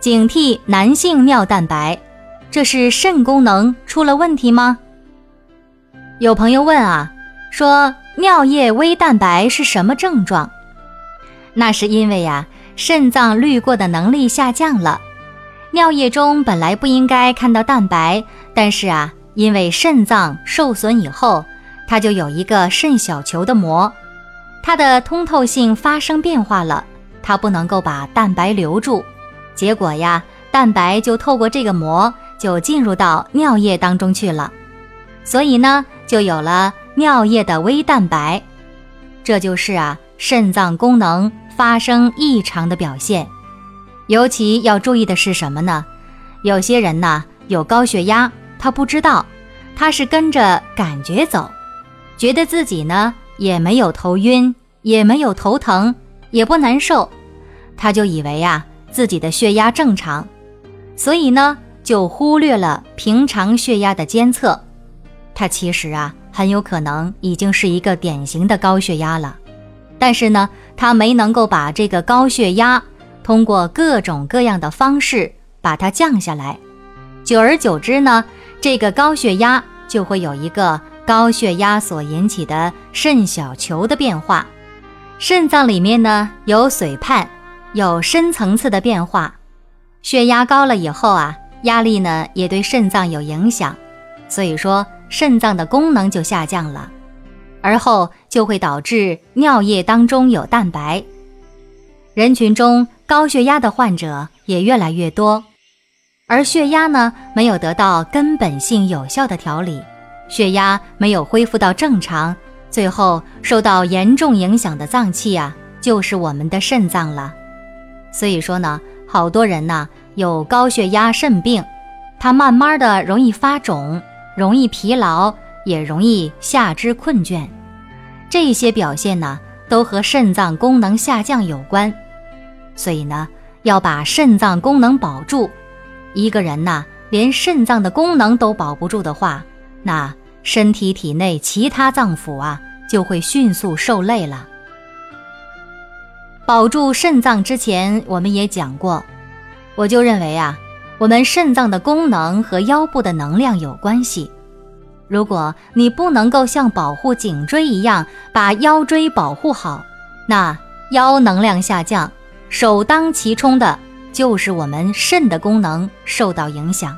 警惕男性尿蛋白，这是肾功能出了问题吗？有朋友问啊，说尿液微蛋白是什么症状？那是因为呀，肾脏滤过的能力下降了，尿液中本来不应该看到蛋白，但是啊，因为肾脏受损以后，它就有一个肾小球的膜，它的通透性发生变化了。它不能够把蛋白留住，结果呀，蛋白就透过这个膜就进入到尿液当中去了，所以呢，就有了尿液的微蛋白，这就是啊肾脏功能发生异常的表现。尤其要注意的是什么呢？有些人呢有高血压，他不知道，他是跟着感觉走，觉得自己呢也没有头晕，也没有头疼，也不难受。他就以为呀自己的血压正常，所以呢就忽略了平常血压的监测。他其实啊很有可能已经是一个典型的高血压了，但是呢他没能够把这个高血压通过各种各样的方式把它降下来。久而久之呢，这个高血压就会有一个高血压所引起的肾小球的变化，肾脏里面呢有髓泡。有深层次的变化，血压高了以后啊，压力呢也对肾脏有影响，所以说肾脏的功能就下降了，而后就会导致尿液当中有蛋白。人群中高血压的患者也越来越多，而血压呢没有得到根本性有效的调理，血压没有恢复到正常，最后受到严重影响的脏器啊，就是我们的肾脏了。所以说呢，好多人呢有高血压肾病，他慢慢的容易发肿，容易疲劳，也容易下肢困倦，这些表现呢都和肾脏功能下降有关。所以呢，要把肾脏功能保住。一个人呐，连肾脏的功能都保不住的话，那身体体内其他脏腑啊就会迅速受累了。保住肾脏之前，我们也讲过，我就认为啊，我们肾脏的功能和腰部的能量有关系。如果你不能够像保护颈椎一样把腰椎保护好，那腰能量下降，首当其冲的就是我们肾的功能受到影响。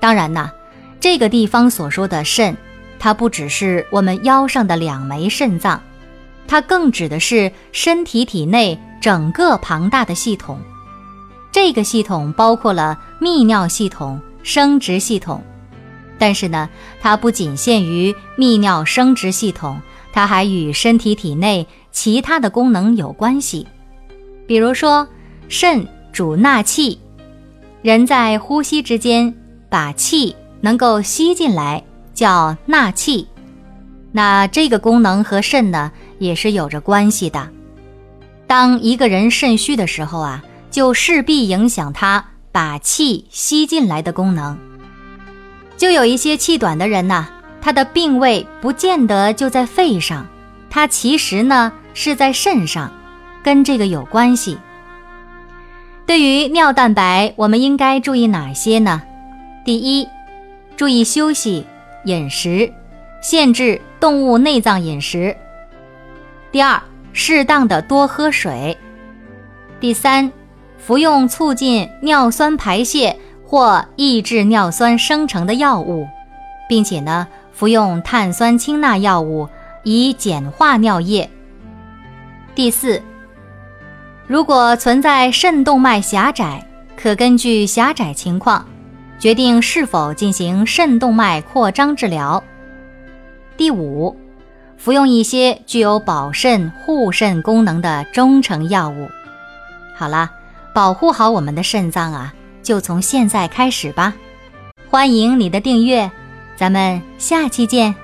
当然呐，这个地方所说的肾，它不只是我们腰上的两枚肾脏。它更指的是身体体内整个庞大的系统，这个系统包括了泌尿系统、生殖系统，但是呢，它不仅限于泌尿生殖系统，它还与身体体内其他的功能有关系。比如说，肾主纳气，人在呼吸之间把气能够吸进来，叫纳气。那这个功能和肾呢？也是有着关系的。当一个人肾虚的时候啊，就势必影响他把气吸进来的功能。就有一些气短的人呐，他的病位不见得就在肺上，他其实呢是在肾上，跟这个有关系。对于尿蛋白，我们应该注意哪些呢？第一，注意休息、饮食，限制动物内脏饮食。第二，适当的多喝水。第三，服用促进尿酸排泄或抑制尿酸生成的药物，并且呢，服用碳酸氢钠药物以简化尿液。第四，如果存在肾动脉狭窄，可根据狭窄情况，决定是否进行肾动脉扩张治疗。第五。服用一些具有保肾护肾功能的中成药物。好了，保护好我们的肾脏啊，就从现在开始吧。欢迎你的订阅，咱们下期见。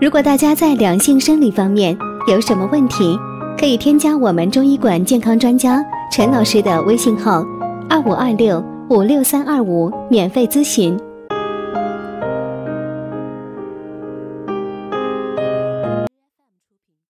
如果大家在两性生理方面有什么问题，可以添加我们中医馆健康专家陈老师的微信号：二五二六五六三二五，免费咨询。